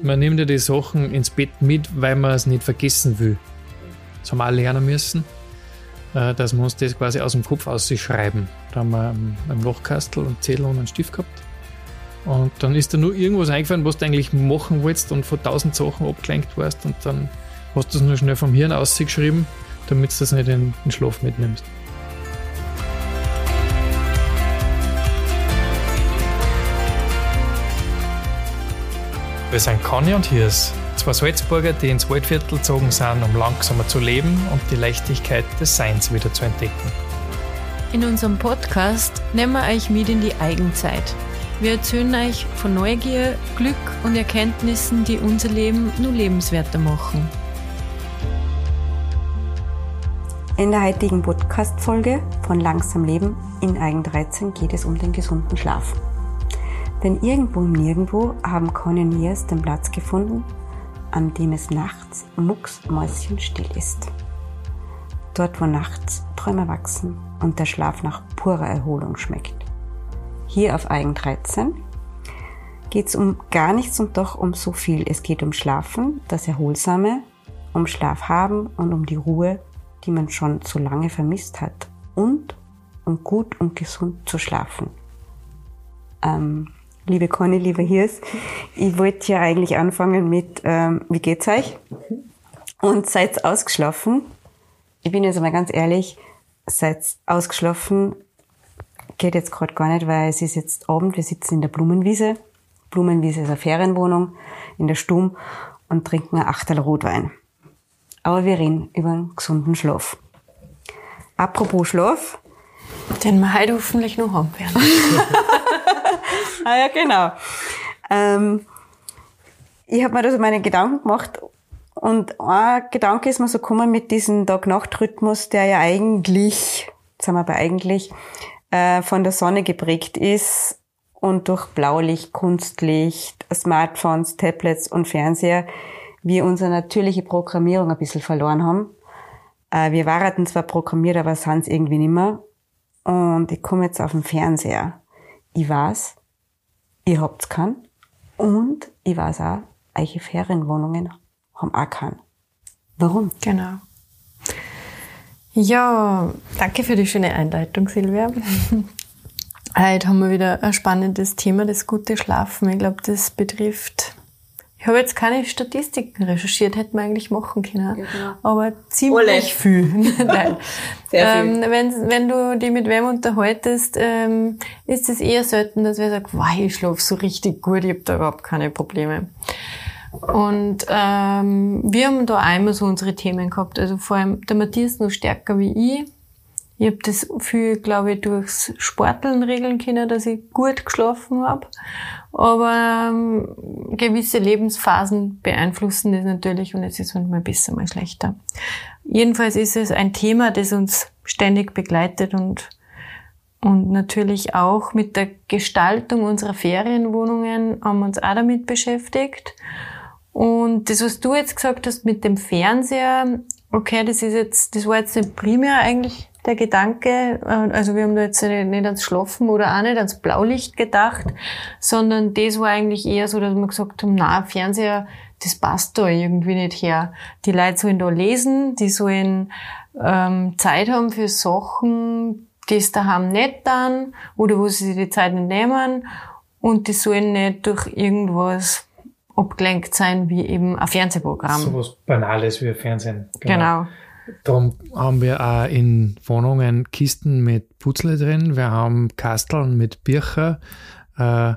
man nimmt ja die Sachen ins Bett mit, weil man es nicht vergessen will. Das haben wir auch lernen müssen, äh, dass wir uns das quasi aus dem Kopf ausschreiben. Da haben wir einen Lochkastel und Zettel und einen Stift gehabt. Und dann ist da nur irgendwas eingefallen, was du eigentlich machen wolltest und von tausend Sachen abgelenkt warst und dann hast du es nur schnell vom Hirn ausgeschrieben, damit du das nicht in den Schlaf mitnimmst. Wir sind Conny und Hirs, zwei Salzburger, die ins Waldviertel gezogen sind, um langsamer zu leben und die Leichtigkeit des Seins wieder zu entdecken. In unserem Podcast nehmen wir euch mit in die Eigenzeit. Wir erzählen euch von Neugier, Glück und Erkenntnissen, die unser Leben nur lebenswerter machen. In der heutigen Podcast-Folge von Langsam Leben in Eigen 13 geht es um den gesunden Schlaf. Denn irgendwo im Nirgendwo haben Canyoneers den Platz gefunden, an dem es nachts mucksmäuschenstill ist. Dort, wo nachts Träume wachsen und der Schlaf nach purer Erholung schmeckt. Hier auf Eigen 13 geht es um gar nichts und doch um so viel. Es geht um Schlafen, das Erholsame, um Schlaf haben und um die Ruhe, die man schon so lange vermisst hat. Und um gut und gesund zu schlafen. Ähm, liebe Conny, liebe Hirs. Ich wollte ja eigentlich anfangen mit, ähm, wie geht's euch? Und seid ausgeschlafen? Ich bin jetzt mal ganz ehrlich, seid ausgeschlafen geht jetzt gerade gar nicht, weil es ist jetzt Abend, wir sitzen in der Blumenwiese. Blumenwiese ist eine Ferienwohnung in der Stum und trinken ein Achtel Rotwein. Aber wir reden über einen gesunden Schlaf. Apropos Schlaf. Den wir heute hoffentlich noch haben werden. ah ja, genau. Ähm, ich habe mir da so meine Gedanken gemacht und ein Gedanke ist mir so gekommen mit diesem Tag-Nacht-Rhythmus, der ja eigentlich, jetzt sind wir bei eigentlich, äh, von der Sonne geprägt ist und durch Blaulicht, Kunstlicht, Smartphones, Tablets und Fernseher wir unsere natürliche Programmierung ein bisschen verloren haben. Äh, wir waren zwar programmiert, aber sind es irgendwie nicht mehr. Und ich komme jetzt auf den Fernseher. Ich weiß, ihr habt's keinen. Und ich weiß auch, eure Ferienwohnungen haben auch keinen. Warum? Genau. Ja, danke für die schöne Einleitung, Silvia. Heute haben wir wieder ein spannendes Thema, das gute Schlafen. Ich glaube, das betrifft ich habe jetzt keine Statistiken recherchiert, hätten wir eigentlich machen können. Genau. Aber ziemlich Alle. viel. Nein. Sehr viel. Ähm, wenn, wenn du dich mit wem unterhaltest, ähm, ist es eher selten, dass wer sagt, wow, ich schlafe so richtig gut, ich habe da überhaupt keine Probleme. Und ähm, wir haben da einmal so unsere Themen gehabt. Also vor allem der Matthias noch stärker wie ich. Ich habe das viel, glaube ich, durchs Sporteln regeln können, dass ich gut geschlafen habe. Aber ähm, gewisse Lebensphasen beeinflussen das natürlich und es ist manchmal besser, mal schlechter. Jedenfalls ist es ein Thema, das uns ständig begleitet und, und natürlich auch mit der Gestaltung unserer Ferienwohnungen haben wir uns auch damit beschäftigt. Und das, was du jetzt gesagt hast mit dem Fernseher, okay, das ist jetzt, das war jetzt nicht primär eigentlich der Gedanke, äh, also wir haben da jetzt nicht ans Schlafen oder auch nicht ans Blaulicht gedacht, sondern das war eigentlich eher so, dass wir gesagt haben, na, Fernseher, das passt da irgendwie nicht her. Die Leute sollen da lesen, die sollen ähm, Zeit haben für Sachen, die es daheim nicht dann oder wo sie sich die Zeit nicht nehmen und die sollen nicht durch irgendwas abgelenkt sein, wie eben ein Fernsehprogramm. So was Banales wie Fernsehen. Genau. genau. Darum haben wir auch in Wohnungen Kisten mit Putzle drin. Wir haben Kasteln mit Bircher. Äh,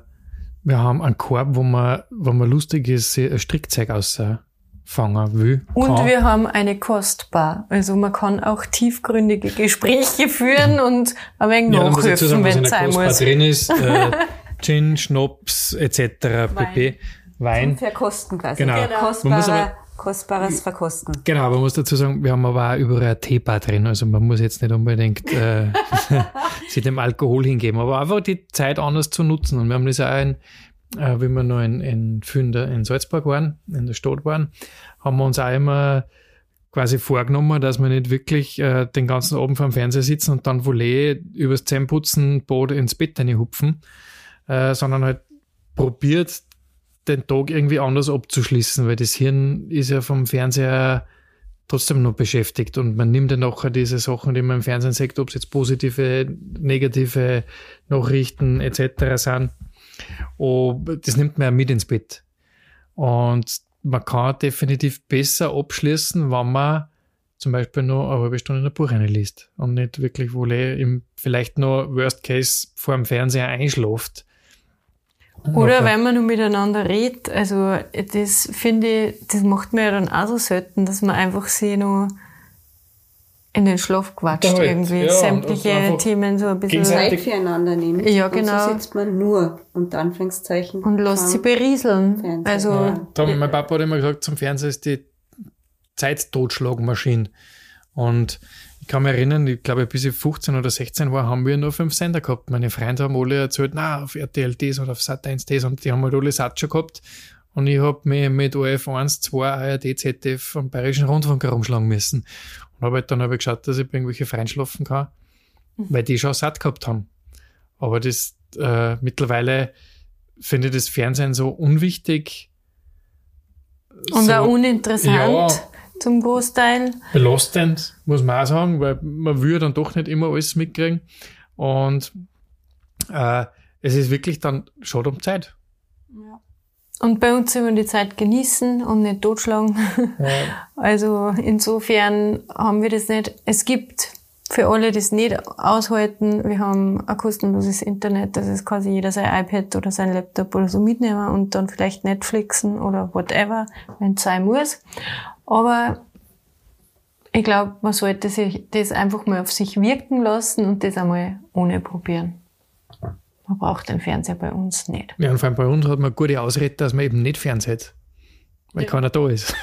wir haben einen Korb, wo man, wo man lustiges Strickzeug ausfangen will. Und wir haben eine Kostbar. Also man kann auch tiefgründige Gespräche führen und ein wenig ja, nachhelfen, wenn es sein muss. drin ist, äh, Gin, Schnaps etc. pp. Wein. Zum Verkosten quasi. Genau. genau. Kostbare, kostbares Verkosten. Genau, aber man muss dazu sagen, wir haben aber auch überall ein Teebar drin. Also man muss jetzt nicht unbedingt äh, sich dem Alkohol hingeben, aber einfach die Zeit anders zu nutzen. Und wir haben das auch in, äh, wie wir noch in, in Fünder in Salzburg waren, in der Stadt waren, haben wir uns auch immer quasi vorgenommen, dass wir nicht wirklich äh, den ganzen Abend vor dem Fernseher sitzen und dann wohl übers Zähneputzen Boot ins Bett hupfen, äh, sondern halt probiert, den Tag irgendwie anders abzuschließen, weil das Hirn ist ja vom Fernseher trotzdem noch beschäftigt und man nimmt dann nachher diese Sachen, die man im Fernsehen sagt, ob es jetzt positive, negative Nachrichten etc. sind, oh, das nimmt man ja mit ins Bett. Und man kann definitiv besser abschließen, wenn man zum Beispiel noch eine halbe Stunde in ein Buch reinliest und nicht wirklich im, vielleicht noch Worst Case vor dem Fernseher einschläft. Oder wenn man nur miteinander redet. Also, das finde ich, das macht man ja dann auch so selten, dass man einfach sich noch in den Schlaf quatscht Halt, irgendwie. ja, Sämtliche und Themen so ein bisschen. Zeit füreinander nimmt. Ja, Und genau. so sitzt man nur, unter Anführungszeichen. Und lässt sie berieseln. Also, Ja. Darum, mein Papa hat immer gesagt, zum Fernseher ist die Zeittotschlagmaschine. Und ich kann mich erinnern, ich glaube, bis ich 15 oder 16 war, haben wir nur fünf Sender gehabt. Meine Freunde haben alle erzählt, na, auf RTL das oder auf Sat1 das und die haben halt alle Satz schon gehabt. Und ich habe mich mit ORF 1, 2, ARD, ZDF am Bayerischen Rundfunk herumschlagen müssen. Und habe halt dann hab ich geschaut, dass ich bei irgendwelche Freien schlafen kann, weil die schon satt gehabt haben. Aber das äh, mittlerweile finde ich das Fernsehen so unwichtig. und so, auch uninteressant Ja. Zum Großteil. belastend, muss man auch sagen, weil man will dann doch nicht immer alles mitkriegen. Und äh, es ist wirklich dann schade um Zeit. Und bei uns immer die Zeit genießen und nicht totschlagen. Also insofern haben wir das nicht. Es gibt für alle, die es nicht aushalten, wir haben ein kostenloses Internet, das ist quasi jeder sein iPad oder sein Laptop oder so mitnehmen und dann vielleicht Netflixen oder whatever, wenn es sein muss. Aber ich glaube, man sollte sich das einfach mal auf sich wirken lassen und das einmal ohne probieren. Man braucht den Fernseher bei uns nicht. Ja, und vor allem bei uns hat man gute Ausrede, dass man eben nicht fernseht. Weil keiner da ist.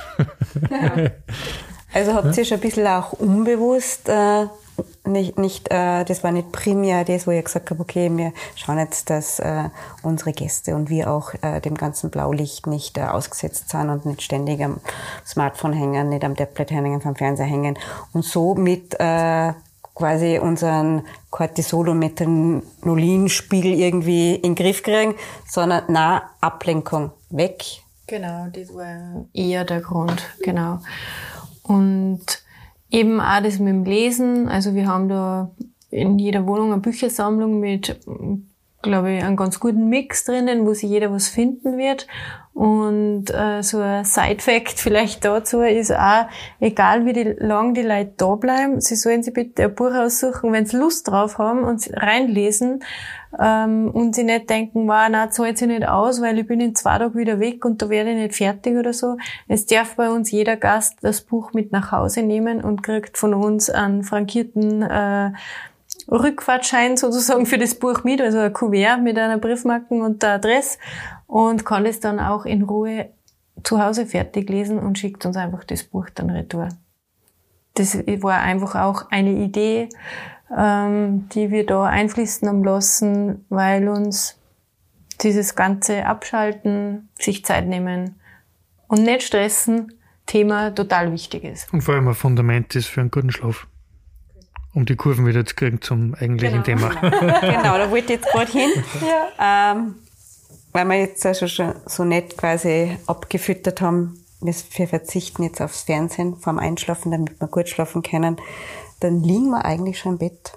Also habt ihr schon ein bisschen auch unbewusst, äh, nicht, nicht, äh, das war nicht primär das, wo ich gesagt habe, okay, wir schauen jetzt, dass äh, unsere Gäste und wir auch äh, dem ganzen Blaulicht nicht äh, ausgesetzt sind und nicht ständig am Smartphone hängen, nicht am Tablet hängen, vom Fernseher hängen und so mit äh, quasi unseren Cortisol- und Methanolinspiegel irgendwie in den Griff kriegen, sondern na Ablenkung weg. Genau, das war eher der Grund, genau. Und eben auch das mit dem Lesen, also wir haben da in jeder Wohnung eine Büchersammlung mit, glaube ich, einem ganz guten Mix drinnen, wo sich jeder was finden wird. Und äh, so ein Side-Fact vielleicht dazu ist auch, egal wie die, lang die Leute da bleiben, sie sollen sich bitte ein Buch aussuchen, wenn sie Lust drauf haben und reinlesen ähm, und sie nicht denken, wow, na, zahlt sich nicht aus, weil ich bin in zwei Tagen wieder weg und da werde ich nicht fertig oder so. Es darf bei uns jeder Gast das Buch mit nach Hause nehmen und kriegt von uns einen frankierten äh, Rückfahrtschein sozusagen für das Buch mit, also ein Kuvert mit einer Briefmarken und der Adresse und kann es dann auch in Ruhe zu Hause fertig lesen und schickt uns einfach das Buch dann retour. Das war einfach auch eine Idee, ähm, die wir da einfließen haben lassen, weil uns dieses ganze Abschalten, sich Zeit nehmen und nicht stressen Thema total wichtig ist. Und vor allem ein Fundament ist für einen guten Schlaf. Um die Kurven wieder zu kriegen zum eigentlichen Thema. genau, da wollte ich jetzt gerade hin. Ja. Ähm, weil wir jetzt also schon so nett quasi abgefüttert haben, wir wir verzichten jetzt aufs Fernsehen vorm Einschlafen, damit wir gut schlafen können, dann liegen wir eigentlich schon im Bett.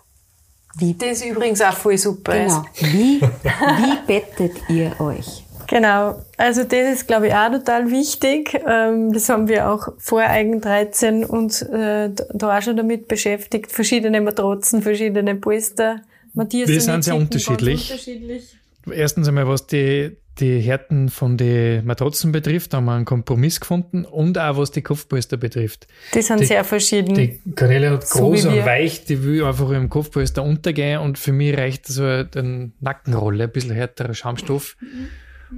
Wie, Das übrigens auch voll super genau. ist. Wie, wie bettet ihr euch? Genau. Also das ist, glaube ich, auch total wichtig. Ähm, das haben wir auch vor Eigen 13 uns äh, da auch schon damit beschäftigt. Verschiedene Matratzen, verschiedene Polster. Matthias Wir sind sehr unterschiedlich. Unterschiedlich. Erstens einmal, was die, die Härten von den Matratzen betrifft, haben wir einen Kompromiss gefunden und auch was die Kopfpolster betrifft. Die sind Die- sehr verschieden. Die Kanäle hat So groß und wir. weich, die will einfach im Kopfpolster untergehen und für mich reicht so eine Nackenrolle, ein bisschen härterer Schaumstoff.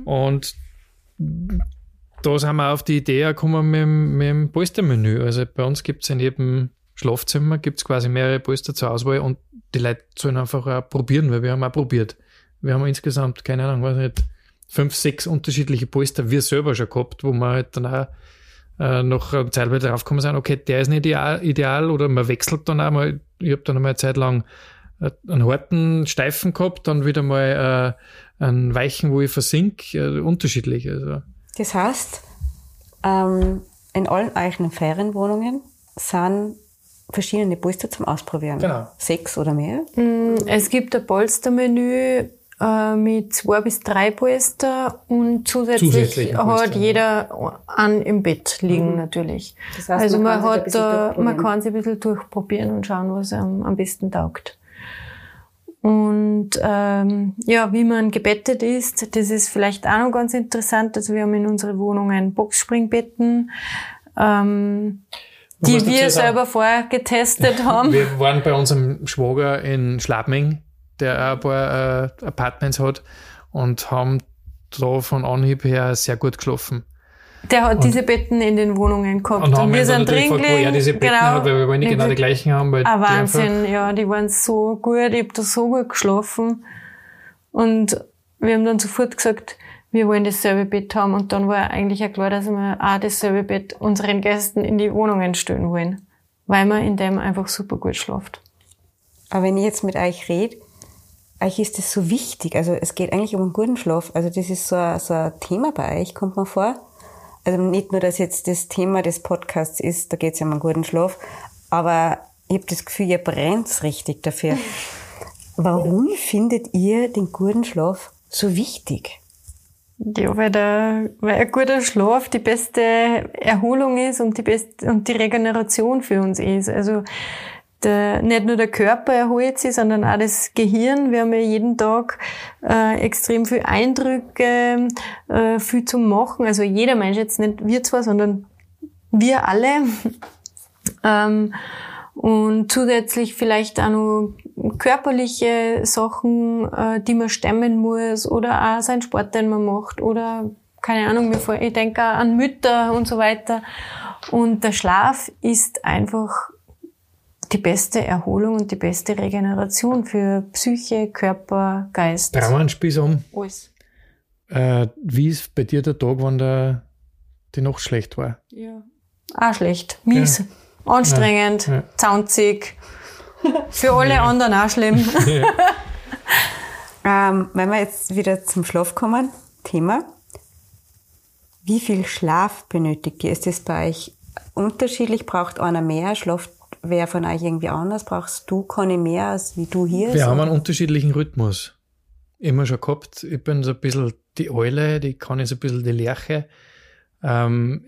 Und da sind wir auf die Idee gekommen mit, dem- mit dem Polstermenü. Also bei uns gibt es in jedem Schlafzimmer gibt's quasi mehrere Polster zur Auswahl und die Leute sollen einfach auch probieren, weil wir haben auch probiert. Wir haben insgesamt, keine Ahnung, weiß nicht, fünf, sechs unterschiedliche Polster wir selber schon gehabt, wo wir halt dann auch äh, noch eine Zeit weiter draufgekommen sind, okay, der ist nicht ideal, ideal oder man wechselt dann auch mal. Ich habe dann einmal eine Zeit lang einen harten, steifen gehabt, dann wieder mal äh, einen weichen, wo ich versink, äh, unterschiedlich. Also. Das heißt, ähm, in allen eigenen Ferienwohnungen sind verschiedene Polster zum Ausprobieren. Genau. Sechs oder mehr. Mm, Es gibt ein Polstermenü äh, mit zwei bis drei Polster und zusätzlich, Zusätzliche hat Polster, jeder an im Bett liegen natürlich. Das heißt, also man, man kann sich ein hat bisschen da, man durchprobieren. kann sich ein bisschen durchprobieren und schauen, was am, am besten taugt. Und ähm, ja, wie man gebettet ist, das ist vielleicht auch noch ganz interessant. Also wir haben in unserer Wohnung ein Boxspringbetten, ähm, die wir selber vorher getestet haben. Wir waren bei unserem Schwager in Schlabming, der auch ein paar äh, Apartments hat und haben da von Anhieb her sehr gut geschlafen. Der hat diese Betten in den Wohnungen gehabt. Und Und, wir sind drin gefragt, wo er diese Betten hat, weil wir wollen nicht genau die gleichen haben. Weil Ah, die Wahnsinn, ja, die waren so gut, ich hab da so gut geschlafen. Und wir haben dann sofort gesagt, wir wollen dasselbe Bett haben. Und dann war eigentlich auch klar, dass wir auch dasselbe Bett unseren Gästen in die Wohnungen stellen wollen. Weil man in dem einfach super gut schlaft. Aber wenn ich jetzt mit euch rede, euch ist das so wichtig. Also es geht eigentlich um einen guten Schlaf. Also das ist so ein, so ein Thema bei euch, kommt mir vor. Also nicht nur, dass jetzt das Thema des Podcasts ist, da geht es ja um einen guten Schlaf, aber ich habe das Gefühl, ihr brennt richtig dafür. Warum findet ihr den guten Schlaf so wichtig? Ja, weil, der, weil ein guter Schlaf die beste Erholung ist und die beste, und die Regeneration für uns ist. Also, der, nicht nur der Körper erholt sich, sondern auch das Gehirn. Wir haben ja jeden Tag äh, extrem viel Eindrücke, äh, viel zu machen. Also jeder Mensch jetzt nicht wir zwar, sondern wir alle. ähm, und zusätzlich vielleicht auch noch körperliche Sachen, äh, die man stemmen muss oder auch seinen Sport, den man macht oder keine Ahnung, ich denke auch an Mütter und so weiter. Und der Schlaf ist einfach die beste Erholung und die beste Regeneration für Psyche, Körper, Geist. Trauernspieß um. Alles. Äh, wie ist bei dir der Tag, wann der, die Nacht schlecht war? Ja. Auch schlecht. Mies. Anstrengend. Ja. Zaunzig. Für alle anderen auch schlimm. Ähm, wenn wir jetzt wieder zum Schlaf kommen, Thema. Wie viel Schlaf benötigt ihr? Ist das bei euch unterschiedlich? Braucht einer mehr? Schlaft wer von euch irgendwie anders? Brauchst du keine mehr als wie du hier? Wir So? haben einen unterschiedlichen Rhythmus. Immer schon gehabt. Ich bin so ein bisschen die Eule, die kann ich so ein bisschen die Lerche. Ähm,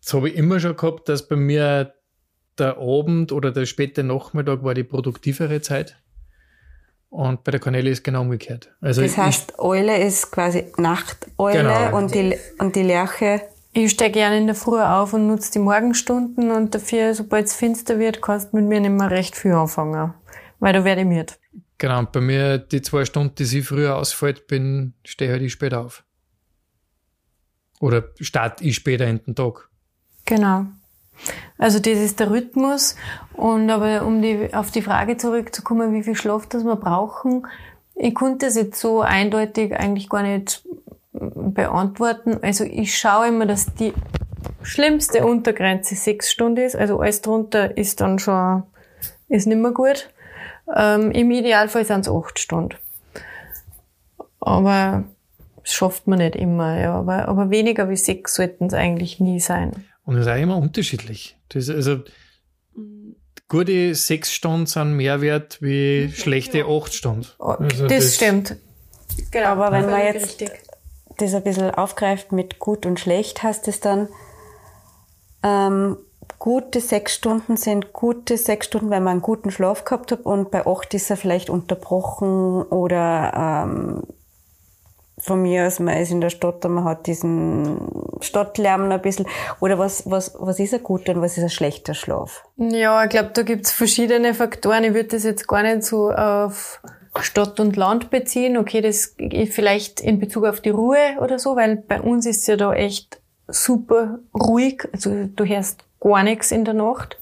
das habe ich immer schon gehabt, dass bei mir der Abend oder der späte Nachmittag war die produktivere Zeit. Und bei der Cornelia ist genau umgekehrt. Also Das heißt, Eule ist quasi Nachteule Genau. und, die, und die Lerche. Ich stehe gerne in der Früh auf und nutze die Morgenstunden und dafür, sobald es finster wird, kannst du mit mir nicht mehr recht viel anfangen. Weil da werde ich müde. ich, genau, und bei mir die zwei Stunden, die sie früher ausfällt, bin, stehe halt ich später auf. Oder starte ich später in den Tag. Genau. Also das ist der Rhythmus. Und aber um die, auf die Frage zurückzukommen, wie viel Schlaf das wir brauchen, ich konnte das jetzt so eindeutig eigentlich gar nicht beantworten. Also ich schaue immer, dass die schlimmste Untergrenze sechs Stunden ist. Also alles drunter ist dann schon, ist nicht mehr gut. Ähm, Im Idealfall sind es acht Stunden. Aber das schafft man nicht immer, ja. Aber, aber weniger wie sechs sollten es eigentlich nie sein. Und das ist auch immer unterschiedlich. Das, also, gute sechs Stunden sind mehr wert wie schlechte acht Stunden. Also Oh, das, stimmt. Genau, Aber wenn man jetzt richtig. Das ein bisschen aufgreift mit gut und schlecht, heißt es dann, ähm, gute sechs Stunden sind gute sechs Stunden, weil man einen guten Schlaf gehabt hat und bei acht ist er vielleicht unterbrochen oder ähm, von mir aus, man ist in der Stadt und man hat diesen Stadtlärm ein bisschen. Oder was, was, was ist ein guter und was ist ein schlechter Schlaf? Ja, ich glaube, da gibt's verschiedene Faktoren. Ich würde das jetzt gar nicht so auf Stadt und Land beziehen. Okay, das vielleicht in Bezug auf die Ruhe oder so, weil bei uns ist ja da echt super ruhig. Also du hörst gar nichts in der Nacht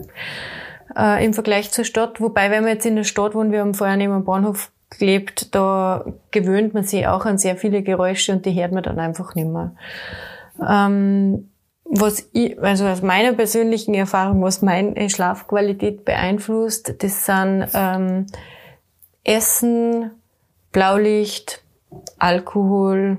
äh, im Vergleich zur Stadt. Wobei, wenn wir jetzt in der Stadt wohnen, wir haben vorher neben dem Bahnhof gelebt, da gewöhnt man sich auch an sehr viele Geräusche und die hört man dann einfach nicht mehr. Ähm, was ich, also aus meiner persönlichen Erfahrung, was meine Schlafqualität beeinflusst, das sind ähm, Essen, Blaulicht, Alkohol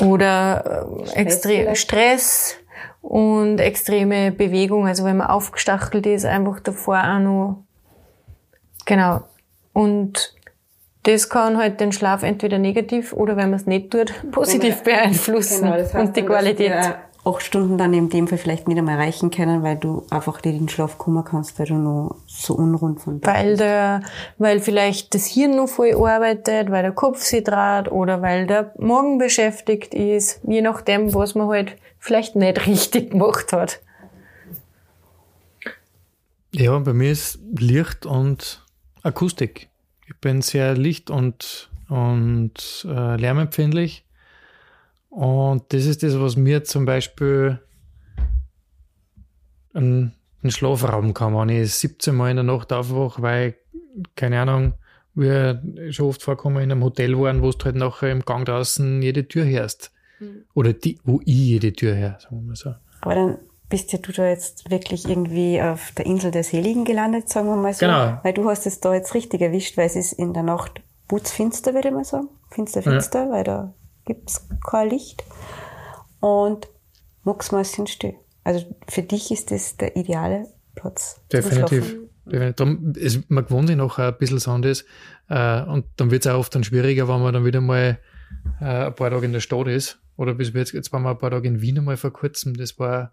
oder äh, extrem Stress und extreme Bewegung. Also wenn man aufgestachelt ist, einfach davor auch noch. Genau. Und das kann halt den Schlaf entweder negativ oder wenn man es nicht tut, positiv beeinflussen genau, das heißt und die Qualität acht Stunden dann in dem Fall vielleicht nicht einmal erreichen können, weil du einfach nicht in den Schlaf kommen kannst, weil du noch so unrund von bist. Weil der, weil vielleicht das Hirn noch voll arbeitet, weil der Kopf sich dreht oder weil der Magen beschäftigt ist, je nachdem, was man halt vielleicht nicht richtig gemacht hat. Ja, bei mir ist Licht und Akustik. Ich bin sehr licht- und, und äh, lärmempfindlich. Und das ist das, was mir zum Beispiel einen, einen Schlafraum kann, wenn ich 17 Mal in der Nacht aufwache, weil, keine Ahnung, wir schon oft vorkommen in einem Hotel waren, wo du halt nachher im Gang draußen jede Tür hörst. Mhm. Oder die, wo ich jede Tür höre, sagen wir mal so. Aber dann bist ja du da jetzt wirklich irgendwie auf der Insel der Seligen gelandet, sagen wir mal so. Genau. Weil du hast es da jetzt richtig erwischt, weil es ist in der Nacht putzfinster, würde ich mal sagen. Finster, finster, ja. weil da gibt es kein Licht. Und mal ein still. Also für dich ist das der ideale Platz. Definitiv. Darum ist, man gewohnt sich noch ein bisschen Sandes. Äh, und dann wird es auch oft dann schwieriger, wenn man dann wieder mal äh, ein paar Tage in der Stadt ist. Oder bis jetzt, jetzt waren wir ein paar Tage in Wien einmal vor kurzem. Das war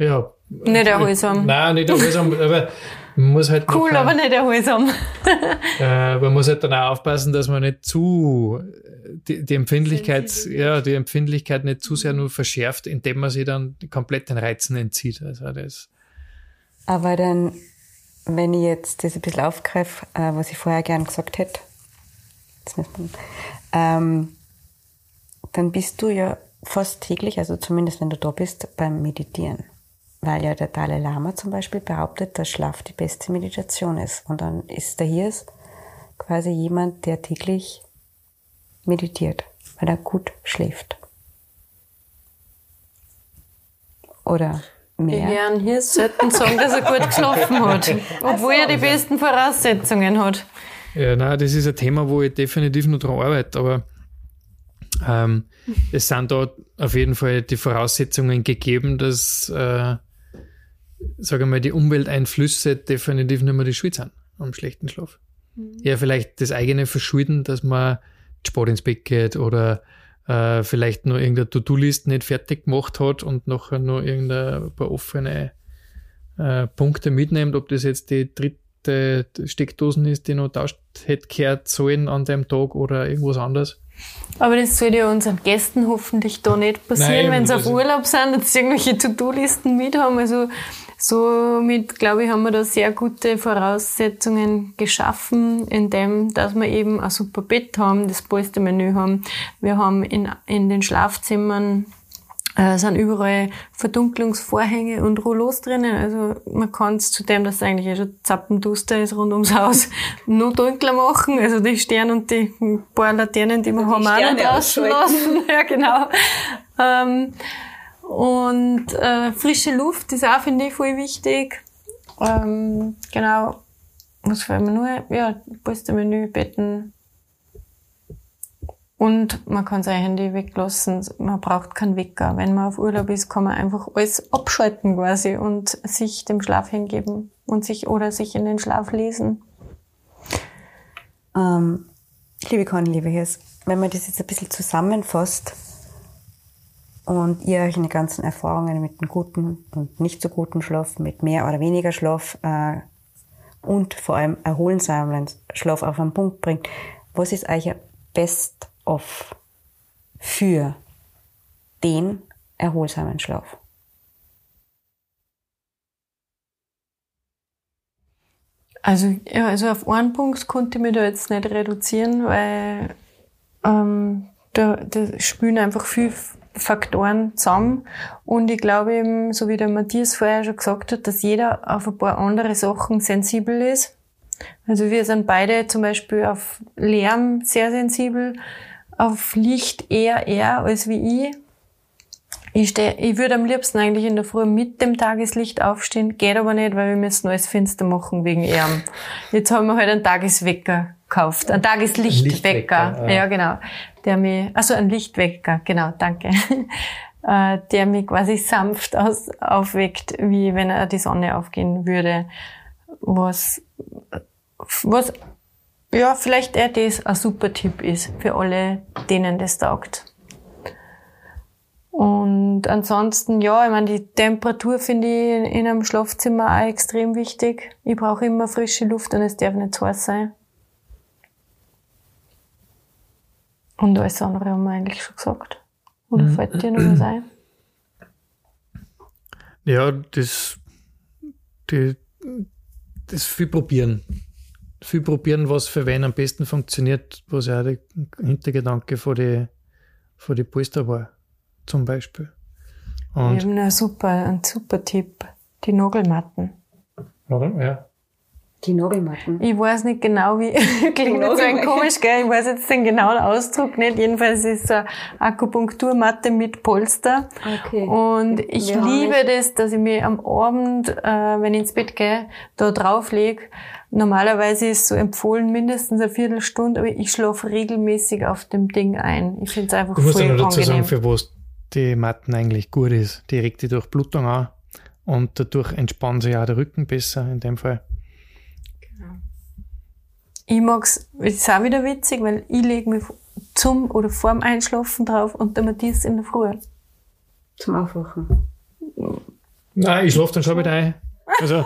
ja. Nicht erholsam. Nein, nicht erholsam, aber man muss halt. Cool, noch, aber nicht erholsam. äh, man muss halt dann auch aufpassen, dass man nicht zu die, die Empfindlichkeit, ja, die Empfindlichkeit nicht zu sehr nur verschärft, indem man sie dann komplett den Reizen entzieht. Also das. Aber dann, wenn ich jetzt das ein bisschen aufgreife, äh, was ich vorher gern gesagt hätte, ähm, dann bist du ja fast täglich, also zumindest wenn du da bist, beim Meditieren weil ja der Dalai Lama zum Beispiel behauptet, dass Schlaf die beste Meditation ist. Und dann ist der hier quasi jemand, der täglich meditiert, weil er gut schläft. Oder mehr. Die Herren hier sollten sagen, dass er gut geschlafen hat, obwohl er die besten Voraussetzungen hat. Ja, nein, das ist ein Thema, wo ich definitiv noch dran arbeite, aber ähm, es sind da auf jeden Fall die Voraussetzungen gegeben, dass äh, sage mal, die Umwelteinflüsse definitiv nicht mehr die Schuld sind am schlechten Schlaf. Mhm. Ja, vielleicht das eigene Verschulden, dass man Sport ins Bett geht oder äh, vielleicht nur irgendeine To-Do-List nicht fertig gemacht hat und nachher nur irgendein paar offene äh, Punkte mitnimmt, ob das jetzt die dritte Steckdosen ist, die noch tauscht hätte gehört sollen an dem Tag oder irgendwas anderes. Aber das soll ja unseren Gästen hoffentlich da nicht passieren, wenn sie auf Urlaub sind, dass sie irgendwelche To-Do-Listen mit haben. Also Somit, glaube ich, haben wir da sehr gute Voraussetzungen geschaffen, indem, dass wir eben ein super Bett haben, das Polstermenü haben. Wir haben in, in den Schlafzimmern äh, sind überall Verdunklungsvorhänge und Rollos drinnen. Also man kann es zu dem, dass es eigentlich schon zappenduster ist rund ums Haus, noch dunkler machen. Also die Sterne und die paar Laternen, die wir haben, auch noch draußen lassen. ja, genau. Ähm, und äh, frische Luft ist auch, finde ich, voll wichtig. Ähm, genau. Was fällt mir nur? Ja, Menü, Betten. Und man kann sein Handy weglassen. Man braucht keinen Wecker. Wenn man auf Urlaub ist, kann man einfach alles abschalten quasi und sich dem Schlaf hingeben und sich oder sich in den Schlaf lesen. Ähm, liebe Conny, liebe Hirs, wenn man das jetzt ein bisschen zusammenfasst, und ihr euch in den ganzen Erfahrungen mit dem guten und nicht so guten Schlaf, mit mehr oder weniger Schlaf äh, und vor allem erholsamen Schlaf auf einen Punkt bringt. Was ist euch Best-of für den erholsamen Schlaf? Also, ja, also auf einen Punkt konnte ich mich da jetzt nicht reduzieren, weil ähm, da, da spielen einfach viel Faktoren zusammen. Und ich glaube eben, so wie der Matthias vorher schon gesagt hat, dass jeder auf ein paar andere Sachen sensibel ist. Also wir sind beide zum Beispiel auf Lärm sehr sensibel, auf Licht eher eher als wie ich. Ich, steh, ich würde am liebsten eigentlich in der Früh mit dem Tageslicht aufstehen, geht aber nicht, weil wir müssen alles finster machen wegen ihm. Jetzt haben wir halt einen Tageswecker gekauft, einen Tageslichtwecker. Ja. ja, genau. Der mich, also ein Lichtwecker, genau, danke. Äh, der mich quasi sanft aus, aufweckt, wie wenn er die Sonne aufgehen würde. Was, was, ja, vielleicht er das ein super Tipp ist für alle, denen das taugt. Und ansonsten, ja, ich meine, die Temperatur finde ich in einem Schlafzimmer auch extrem wichtig. Ich brauche immer frische Luft und es darf nicht zu heiß sein. Und alles andere haben wir eigentlich schon gesagt. Oder mhm. fällt dir noch was ein? Ja, das, die, das viel probieren. Viel probieren, was für wen am besten funktioniert, was ja der Hintergedanke von die, von die Polster war zum Beispiel. Und Wir haben einen super, einen super Tipp. Die Nagelmatten. Ja. Die Nagelmatten. Ich weiß nicht genau, wie, klingt jetzt so komisch, gell? Ich weiß jetzt den genauen Ausdruck nicht. Jedenfalls ist es eine Akupunkturmatte mit Polster. Okay. Und ich Wir liebe das, dass ich mir am Abend, äh, wenn ich ins Bett gehe, da drauf lege. Normalerweise ist so empfohlen mindestens eine Viertelstunde, aber ich schlafe regelmäßig auf dem Ding ein. Ich finde es einfach du musst voll ja noch dazu sagen, für was die Matten eigentlich gut ist. Die regt die Durchblutung an und dadurch entspannt sich auch der Rücken besser in dem Fall. Genau. Ich mag's, es ist auch wieder witzig, weil ich lege mich zum oder vorm Einschlafen drauf und der Matthias in der Früh. Zum Aufwachen. Nein, ich schlafe dann schon wieder ein. Also,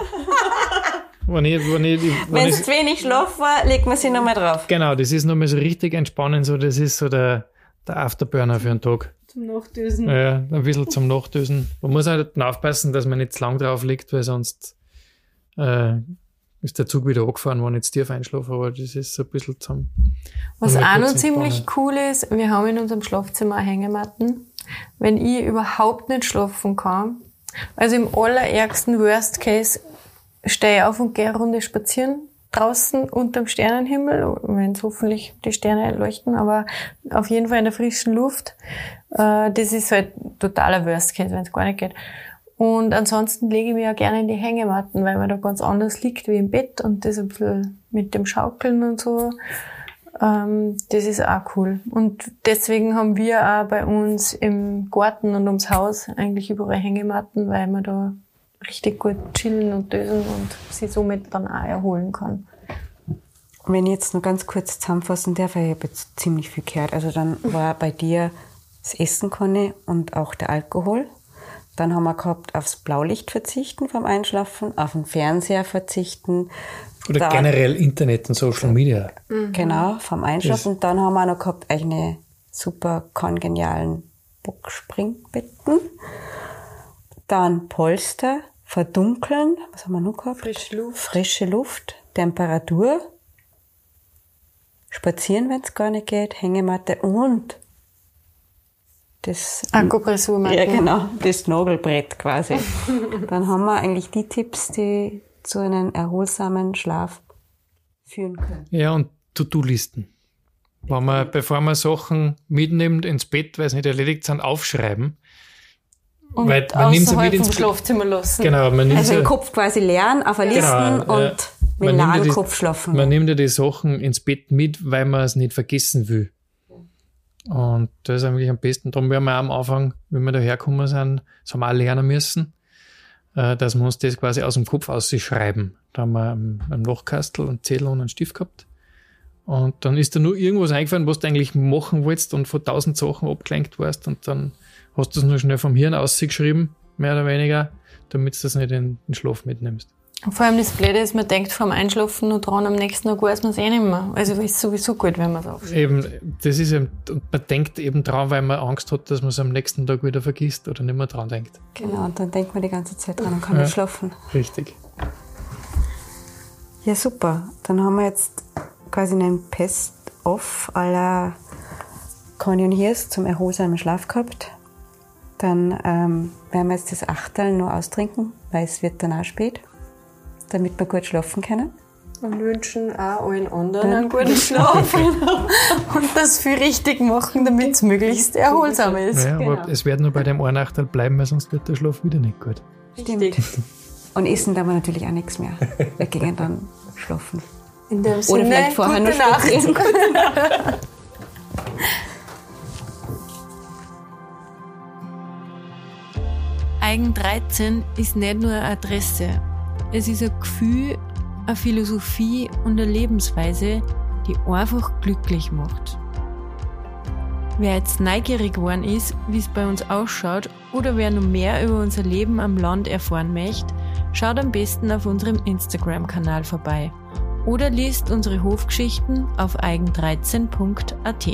wenn ich, wenn ich, wenn es wenig Schlaf war, legt man sich nochmal drauf. Genau, das ist nochmal so richtig entspannend, so, das ist so der, der Afterburner für einen Tag. Zum Nachdösen. Ja, ein bisschen zum Nachdösen. Man muss halt aufpassen, dass man nicht zu lang drauf liegt, weil sonst äh, ist der Zug wieder angefahren, wenn ich jetzt tief einschlafe, aber das ist so ein bisschen zum. Was auch noch ziemlich cool ist, wir haben in unserem Schlafzimmer Hängematten. Wenn ich überhaupt nicht schlafen kann, also im allerärgsten Worst Case stehe ich auf und gehe eine Runde spazieren, draußen unterm Sternenhimmel, wenn es hoffentlich die Sterne leuchten, aber auf jeden Fall in der frischen Luft. Äh, das ist halt totaler Worst Case, wenn es gar nicht geht. Und ansonsten lege ich mich ja gerne in die Hängematten, weil man da ganz anders liegt wie im Bett und das ein bisschen mit dem Schaukeln und so. Ähm, das ist auch cool. Und deswegen haben wir auch bei uns im Garten und ums Haus eigentlich überall Hängematten, weil man da richtig gut chillen und dösen und sich somit dann auch erholen kann. Wenn ich jetzt nur ganz kurz zusammenfassen darf, ich habe jetzt ziemlich viel gehört. Also dann war bei dir das Essen kann und auch der Alkohol. Dann haben wir gehabt, aufs Blaulicht verzichten vom Einschlafen, auf den Fernseher verzichten. Oder dann, generell Internet und Social Media. Mhm. Genau, vom Einschlafen. Und dann haben wir noch gehabt, eine super kongenialen Bockspringbetten. Dann Polster, verdunkeln. Was haben wir noch gehabt? Frische Luft. Frische Luft, Temperatur. Spazieren, wenn es gar nicht geht, Hängematte und das Akupressurmatte. Ja, genau, das Nagelbrett quasi. Dann haben wir eigentlich die Tipps, die zu einem erholsamen Schlaf führen können. Ja, und To-Do-Listen. Wenn man, bevor man Sachen mitnimmt ins Bett, weil es nicht erledigt sind, aufschreiben. Und weil man nimmt sie mit ins Schlafzimmer lassen. Genau, man nimmt also den Kopf quasi leeren, auf eine genau, Listen und mit Nagelkopf schlafen. Man nimmt ja die Sachen ins Bett mit, weil man es nicht vergessen will. Und das ist eigentlich am besten. Darum werden wir auch am Anfang, wenn wir da hergekommen sind, das haben wir auch lernen müssen, äh, dass wir uns das quasi aus dem Kopf ausschreiben. Da haben wir einen Lochkastel, einen Zettel und einen Stift gehabt. Und dann ist da nur irgendwas eingefallen, was du eigentlich machen wolltest und von tausend Sachen abgelenkt warst. Und dann hast du es nur schnell vom Hirn ausgeschrieben, mehr oder weniger, damit du das nicht in den Schlaf mitnimmst. Vor allem das Blöde ist, man denkt vorm Einschlafen nur dran, am nächsten Tag weiß man es eh nicht mehr. Also ist sowieso gut, wenn man es aufschreibt. Eben, das ist eben, man denkt eben dran, weil man Angst hat, dass man es am nächsten Tag wieder vergisst oder nicht mehr dran denkt. Genau, und dann denkt man die ganze Zeit dran und kann ja, nicht schlafen. Richtig. Ja, super. Dann haben wir jetzt quasi einen Pest-Off aller Canyon Hears zum erholsamen Schlaf gehabt. Dann ähm, werden wir jetzt das Achtel nur austrinken, weil es wird dann auch spät damit wir gut schlafen können. und wünschen auch allen anderen einen guten Schlaf und das viel richtig machen, damit es möglichst erholsam ist. Ja, aber genau. es wird nur bei dem einen Nachteil bleiben, weil sonst wird der Schlaf wieder nicht gut. Stimmt. Und essen darf man natürlich auch nichts mehr. Wir gehen dann schlafen. In dem Sinne, Oder vielleicht vorher gute noch Nacht. Eigen 13 ist nicht nur eine Adresse. Es ist ein Gefühl, eine Philosophie und eine Lebensweise, die einfach glücklich macht. Wer jetzt neugierig geworden ist, wie es bei uns ausschaut, oder wer noch mehr über unser Leben am Land erfahren möchte, schaut am besten auf unserem Instagram-Kanal vorbei oder liest unsere Hofgeschichten auf eigen13.at.